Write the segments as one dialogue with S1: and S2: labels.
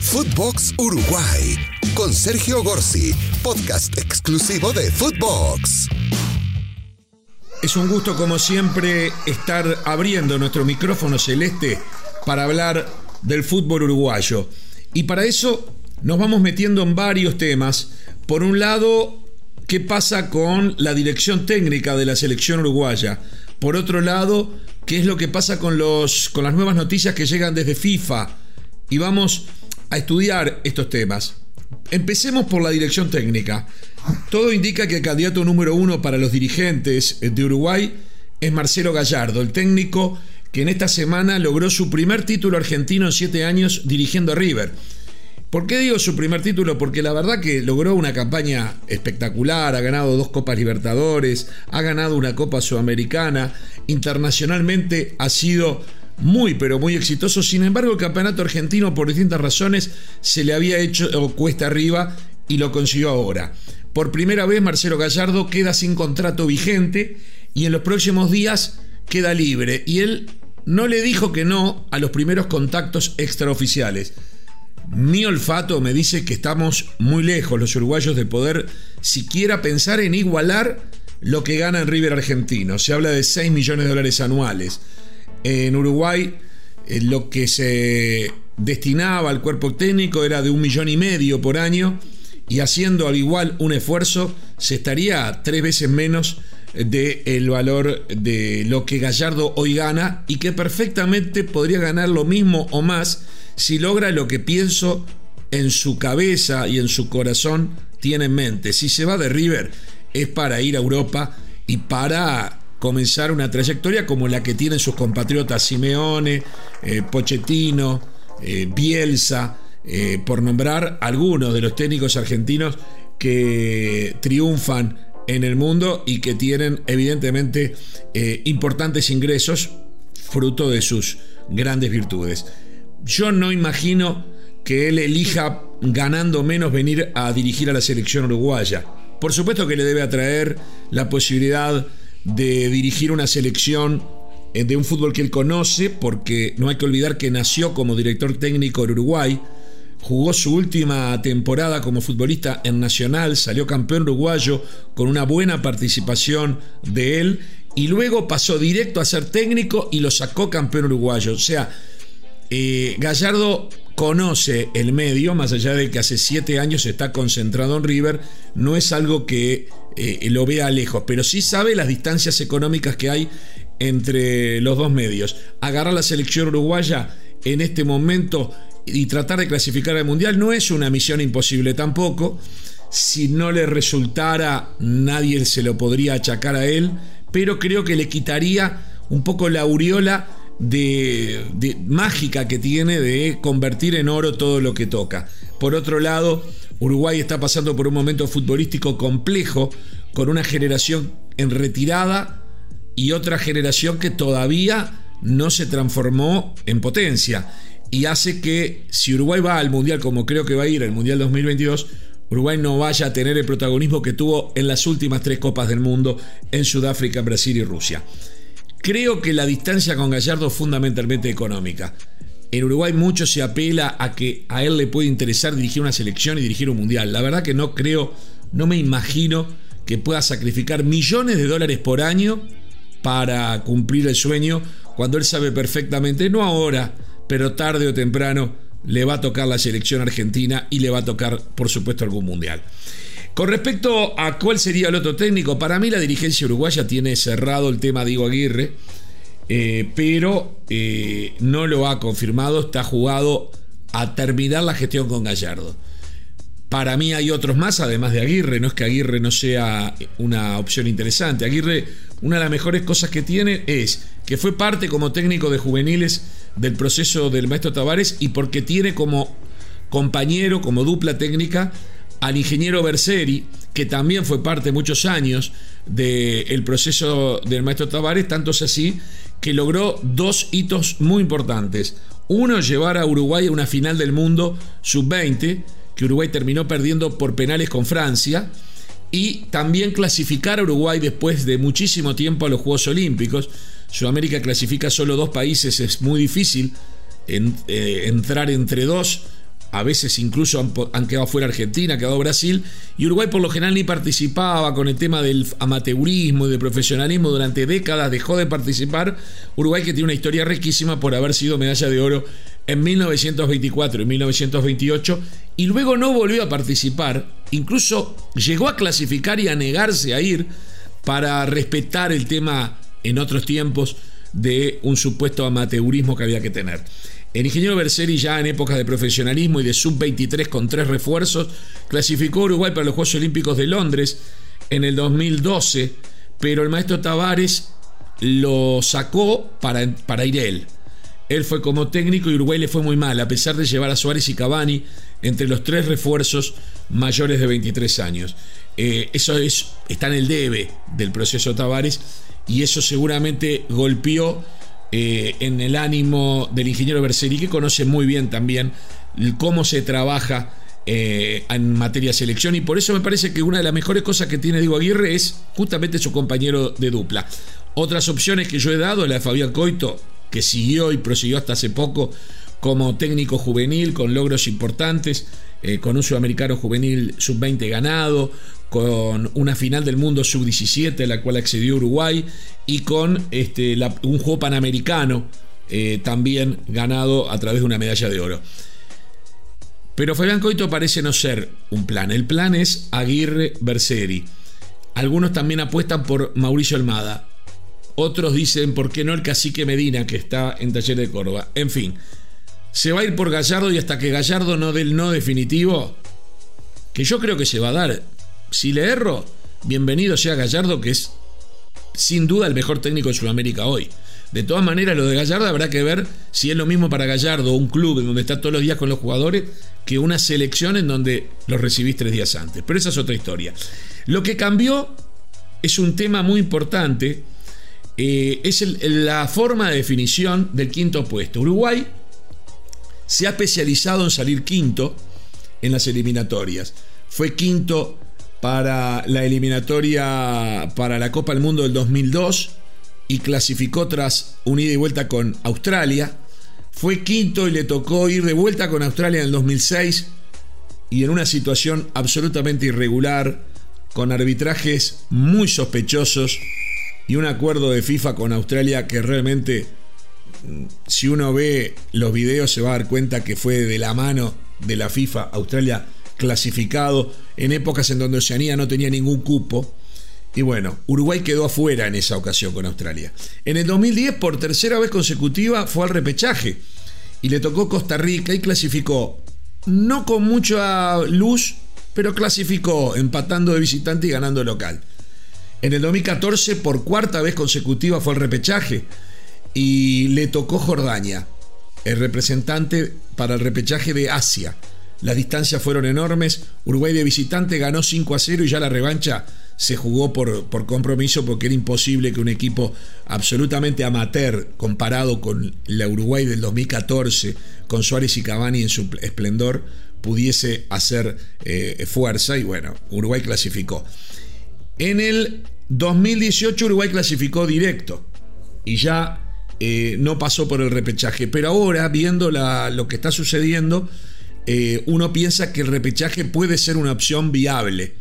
S1: Footbox Uruguay con Sergio Gorsi, podcast exclusivo de Footbox.
S2: Es un gusto como siempre estar abriendo nuestro micrófono celeste para hablar del fútbol uruguayo. Y para eso nos vamos metiendo en varios temas. Por un lado, qué pasa con la dirección técnica de la selección uruguaya. Por otro lado, qué es lo que pasa con, los, con las nuevas noticias que llegan desde FIFA. Y vamos a estudiar estos temas. Empecemos por la dirección técnica. Todo indica que el candidato número uno para los dirigentes de Uruguay es Marcelo Gallardo, el técnico que en esta semana logró su primer título argentino en siete años dirigiendo a River. ¿Por qué digo su primer título? Porque la verdad que logró una campaña espectacular, ha ganado dos Copas Libertadores, ha ganado una Copa Sudamericana, internacionalmente ha sido muy pero muy exitoso, sin embargo el campeonato argentino por distintas razones se le había hecho cuesta arriba y lo consiguió ahora. Por primera vez Marcelo Gallardo queda sin contrato vigente y en los próximos días queda libre y él no le dijo que no a los primeros contactos extraoficiales. Mi olfato me dice que estamos muy lejos los uruguayos de poder siquiera pensar en igualar lo que gana en River Argentino. Se habla de 6 millones de dólares anuales. En Uruguay eh, lo que se destinaba al cuerpo técnico era de un millón y medio por año y haciendo al igual un esfuerzo se estaría tres veces menos del valor de lo que Gallardo hoy gana y que perfectamente podría ganar lo mismo o más si logra lo que pienso en su cabeza y en su corazón tiene en mente. Si se va de River es para ir a Europa y para comenzar una trayectoria como la que tienen sus compatriotas Simeone, eh, Pochettino, eh, Bielsa, eh, por nombrar algunos de los técnicos argentinos que triunfan en el mundo y que tienen evidentemente importantes ingresos fruto de sus grandes virtudes. Yo no imagino que él elija ganando menos venir a dirigir a la selección uruguaya. Por supuesto que le debe atraer la posibilidad de dirigir una selección eh, de un fútbol que él conoce, porque no hay que olvidar que nació como director técnico en Uruguay, jugó su última temporada como futbolista en Nacional, salió campeón uruguayo con una buena participación de él y luego pasó directo a ser técnico y lo sacó campeón uruguayo. O sea, eh, Gallardo conoce el medio, más allá de que hace siete años está concentrado en River, no es algo que eh, lo vea lejos, pero sí sabe las distancias económicas que hay entre los dos medios. Agarrar la selección uruguaya en este momento y tratar de clasificar al Mundial no es una misión imposible tampoco. Si no le resultara, nadie se lo podría achacar a él, pero creo que le quitaría un poco la aureola de, mágica que tiene de convertir en oro todo lo que toca. Por otro lado, Uruguay está pasando por un momento futbolístico complejo, con una generación en retirada y otra generación que todavía no se transformó en potencia. Y hace que si Uruguay va al Mundial como creo que va a ir al Mundial 2022, Uruguay no vaya a tener el protagonismo que tuvo en las últimas tres Copas del Mundo en Sudáfrica, Brasil y Rusia. Creo que la distancia con Gallardo es fundamentalmente económica. En Uruguay mucho se apela a que a él le puede interesar dirigir una selección y dirigir un mundial. La verdad que no creo, no me imagino que pueda sacrificar millones de dólares por año para cumplir el sueño cuando él sabe perfectamente, no ahora, pero tarde o temprano, le va a tocar la selección argentina y le va a tocar, por supuesto, algún mundial. Con respecto a cuál sería el otro técnico, para mí la dirigencia uruguaya tiene cerrado el tema Diego Aguirre, eh, pero eh, no lo ha confirmado, está jugado a terminar la gestión con Gallardo. Para mí hay otros más, además de Aguirre, no es que Aguirre no sea una opción interesante. Aguirre, una de las mejores cosas que tiene es que fue parte como técnico de juveniles del proceso del maestro Tavares y porque tiene como compañero, como dupla técnica, al ingeniero Berseri, que también fue parte muchos años del proceso del maestro Tavares, tanto es así que logró dos hitos muy importantes. Uno, llevar a Uruguay a una final del mundo sub-20, que Uruguay terminó perdiendo por penales con Francia, y también clasificar a Uruguay después de muchísimo tiempo a los Juegos Olímpicos. Sudamérica clasifica solo dos países, es muy difícil eh, entrar entre dos a veces incluso han, quedado fuera Argentina, ha quedado Brasil, y Uruguay por lo general ni participaba con el tema del amateurismo y del profesionalismo durante décadas, dejó de participar. Uruguay que tiene una historia riquísima por haber sido medalla de oro en 1924 y 1928, y luego no volvió a participar, incluso llegó a clasificar y a negarse a ir para respetar el tema en otros tiempos de un supuesto amateurismo que había que tener. El ingeniero Berseri ya en épocas de profesionalismo y de sub-23 con tres refuerzos, clasificó a Uruguay para los Juegos Olímpicos de Londres en el 2012, pero el maestro Tavares lo sacó para, para ir él. Él fue como técnico y Uruguay le fue muy mal, a pesar de llevar a Suárez y Cavani entre los tres refuerzos mayores de 23 años. Eh, eso es, está en el debe del proceso Tavares y eso seguramente golpeó eh, en el ánimo del ingeniero Berseri, que conoce muy bien también cómo se trabaja eh, en materia de selección y por eso me parece que una de las mejores cosas que tiene Diego Aguirre es justamente su compañero de dupla. Otras opciones que yo he dado, la de Fabián Coito, que siguió y prosiguió hasta hace poco como técnico juvenil con logros importantes, eh, con un sudamericano juvenil sub-20 ganado, con una final del mundo sub-17 a la cual accedió Uruguay y con este, un juego panamericano eh, también ganado a través de una medalla de oro. Pero Fabián Coito parece no ser un plan. El plan es Aguirre Berseri. Algunos también apuestan por Mauricio Almada. Otros dicen, ¿por qué no el cacique Medina que está en Taller de Córdoba? En fin, se va a ir por Gallardo y hasta que Gallardo no dé el no definitivo, que yo creo que se va a dar. Si le erro, bienvenido sea Gallardo, que es sin duda el mejor técnico de Sudamérica hoy. De todas maneras, lo de Gallardo habrá que ver si es lo mismo para Gallardo, un club en donde está todos los días con los jugadores, que una selección en donde los recibís tres días antes. Pero esa es otra historia. Lo que cambió es un tema muy importante, eh, es la forma de definición del quinto puesto. Uruguay se ha especializado en salir quinto en las eliminatorias. Fue quinto para la eliminatoria para la Copa del Mundo del 2002 y clasificó tras un ida y vuelta con Australia. Fue quinto y le tocó ir de vuelta con Australia en el 2006 y en una situación absolutamente irregular, con arbitrajes muy sospechosos y un acuerdo de FIFA con Australia que realmente, mm, si uno ve los videos, se va a dar cuenta que fue de la mano de la FIFA. Australia clasificado en épocas en donde Oceanía no tenía ningún cupo. Y bueno, Uruguay quedó afuera en esa ocasión con Australia. En el 2010, por tercera vez consecutiva, fue al repechaje y le tocó Costa Rica y clasificó. No con mucha luz, pero clasificó empatando de visitante y ganando local. En el 2014, por cuarta vez consecutiva, fue al repechaje y le tocó Jordania, el representante para el repechaje de Asia. Las distancias fueron enormes. Uruguay de visitante ganó 5 a 0 y ya la revancha se jugó por, compromiso porque era imposible que un equipo absolutamente amateur comparado con la Uruguay del 2014, con Suárez y Cavani en su esplendor, pudiese hacer eh, fuerza y bueno, Uruguay clasificó. En el 2018 Uruguay clasificó directo y ya eh, no pasó por el repechaje, pero ahora viendo lo que está sucediendo, eh, uno piensa que el repechaje puede ser una opción viable.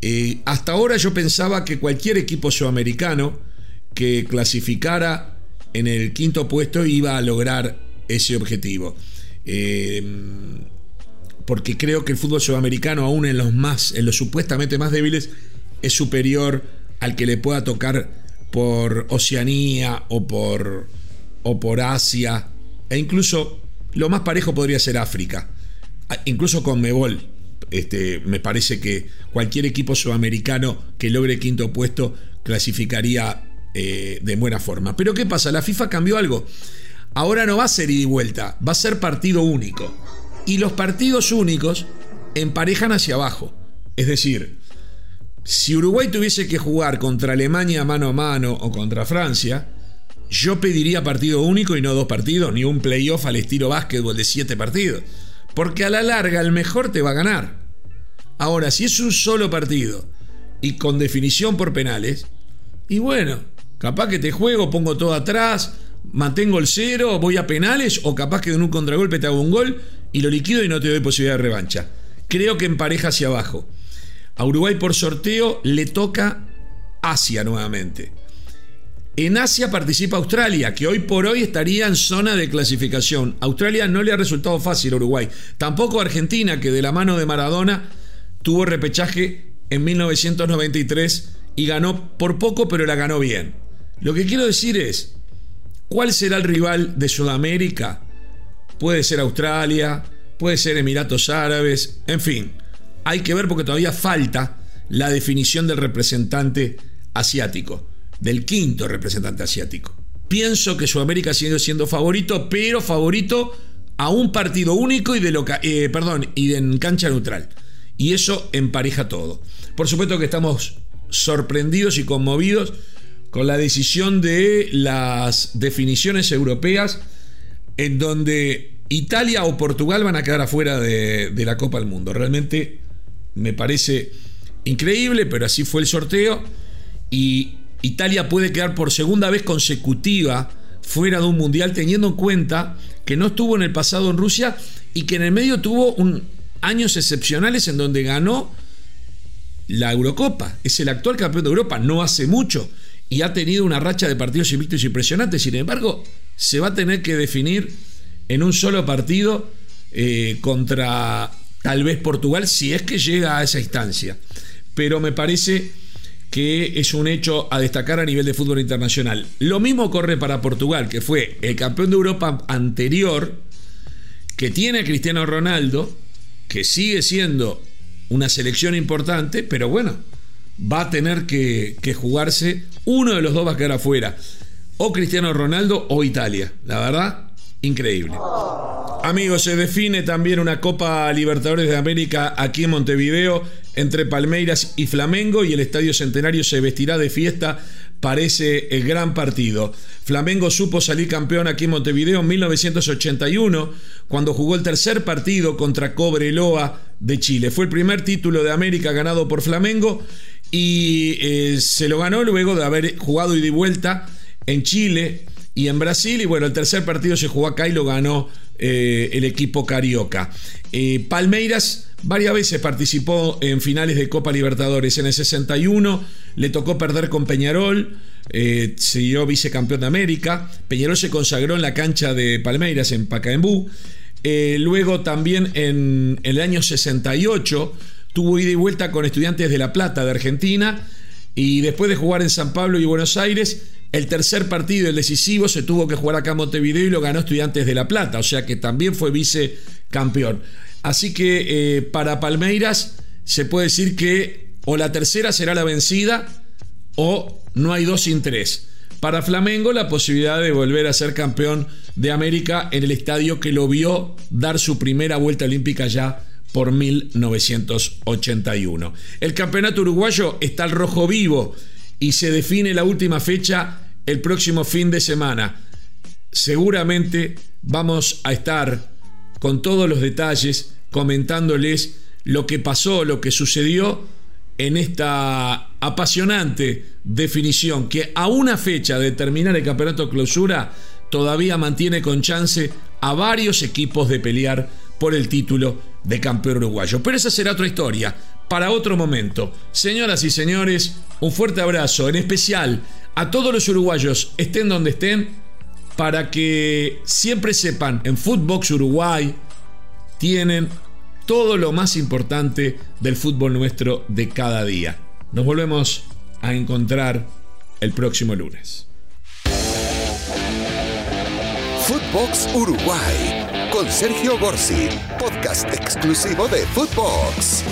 S2: Eh, hasta ahora yo pensaba que cualquier equipo sudamericano que clasificara en el quinto puesto iba a lograr ese objetivo. Eh, porque creo que el fútbol sudamericano, aún en los más, en los supuestamente más débiles, es superior al que le pueda tocar por Oceanía o por, o por Asia. E incluso lo más parejo podría ser África. Ah, incluso con Mebol, este, me parece que cualquier equipo sudamericano que logre quinto puesto clasificaría eh, de buena forma. Pero ¿qué pasa? La FIFA cambió algo. Ahora no va a ser ida y vuelta, va a ser partido único. Y los partidos únicos emparejan hacia abajo. Es decir, si Uruguay tuviese que jugar contra Alemania mano a mano o contra Francia, yo pediría partido único y no dos partidos, ni un playoff al estilo básquetbol de siete partidos. Porque a la larga el mejor te va a ganar. Ahora, si es un solo partido y con definición por penales, y bueno, capaz que te juego, pongo todo atrás, mantengo el cero, voy a penales, o capaz que en un contragolpe te hago un gol y lo liquido y no te doy posibilidad de revancha. Creo que empareja hacia abajo. A Uruguay por sorteo le toca Asia nuevamente. En Asia participa Australia, que hoy por hoy estaría en zona de clasificación. Australia no le ha resultado fácil a Uruguay. Tampoco Argentina, que de la mano de Maradona tuvo repechaje en 1993 y ganó por poco, pero la ganó bien. Lo que quiero decir es, ¿cuál será el rival de Sudamérica? Puede ser Australia, puede ser Emiratos Árabes, en fin. Hay que ver porque todavía falta la definición del representante asiático del quinto representante asiático. Pienso que Sudamérica sigue siendo favorito, pero favorito a un partido único y de loca eh, perdón, y en cancha neutral. Y eso empareja todo. Por supuesto que estamos sorprendidos y conmovidos con la decisión de las definiciones europeas en donde Italia o Portugal van a quedar afuera de, de la Copa del Mundo. Realmente me parece increíble, pero así fue el sorteo y Italia puede quedar por segunda vez consecutiva fuera de un mundial teniendo en cuenta que no estuvo en el pasado en Rusia y que en el medio tuvo años excepcionales en donde ganó la Eurocopa. Es el actual campeón de Europa, no hace mucho, y ha tenido una racha de partidos invictos impresionantes. Sin embargo, se va a tener que definir en un solo partido eh, contra tal vez Portugal si es que llega a esa instancia. Pero me parece que es un hecho a destacar a nivel de fútbol internacional. Lo mismo corre para Portugal, que fue el campeón de Europa anterior, que tiene a Cristiano Ronaldo, que sigue siendo una selección importante, pero bueno, va a tener que, jugarse, uno de los dos va a quedar afuera, o Cristiano Ronaldo o Italia. La verdad, increíble. Amigos, se define también una Copa Libertadores de América aquí en Montevideo entre Palmeiras y Flamengo y el Estadio Centenario se vestirá de fiesta. Parece el gran partido. Flamengo supo salir campeón aquí en Montevideo en 1981 cuando jugó el tercer partido contra Cobreloa de Chile. Fue el primer título de América ganado por Flamengo y eh, se lo ganó luego de haber jugado y de vuelta en Chile y en Brasil. Y bueno, el tercer partido se jugó acá y lo ganó eh, el equipo carioca. Eh, Palmeiras varias veces participó en finales de Copa Libertadores. En el 61 le tocó perder con Peñarol, eh, dio vicecampeón de América. Peñarol se consagró en la cancha de Palmeiras en Pacaembú. luego también en, en el año 68 tuvo ida y vuelta con Estudiantes de La Plata de Argentina. Y después de jugar en San Pablo y Buenos Aires, el tercer partido, el decisivo, se tuvo que jugar acá en Montevideo y lo ganó Estudiantes de La Plata, o sea que también fue vicecampeón. Así que eh, para Palmeiras se puede decir que o la tercera será la vencida o no hay dos sin tres. Para Flamengo la posibilidad de volver a ser campeón de América en el estadio que lo vio dar su primera vuelta olímpica ya por 1981. El campeonato uruguayo está al rojo vivo y se define la última fecha el próximo fin de semana. Seguramente vamos a estar con todos los detalles comentándoles lo que pasó, lo que sucedió en esta apasionante definición que a una fecha de terminar el campeonato clausura todavía mantiene con chance a varios equipos de pelear por el título de campeón uruguayo. Pero esa será otra historia, para otro momento. Señoras y señores, un fuerte abrazo, en especial a todos los uruguayos, estén donde estén, para que siempre sepan, en Footbox Uruguay tienen todo lo más importante del fútbol nuestro de cada día. Nos volvemos a encontrar el próximo lunes.
S1: Footbox Uruguay con Sergio Gorsi, podcast exclusivo de Footbox.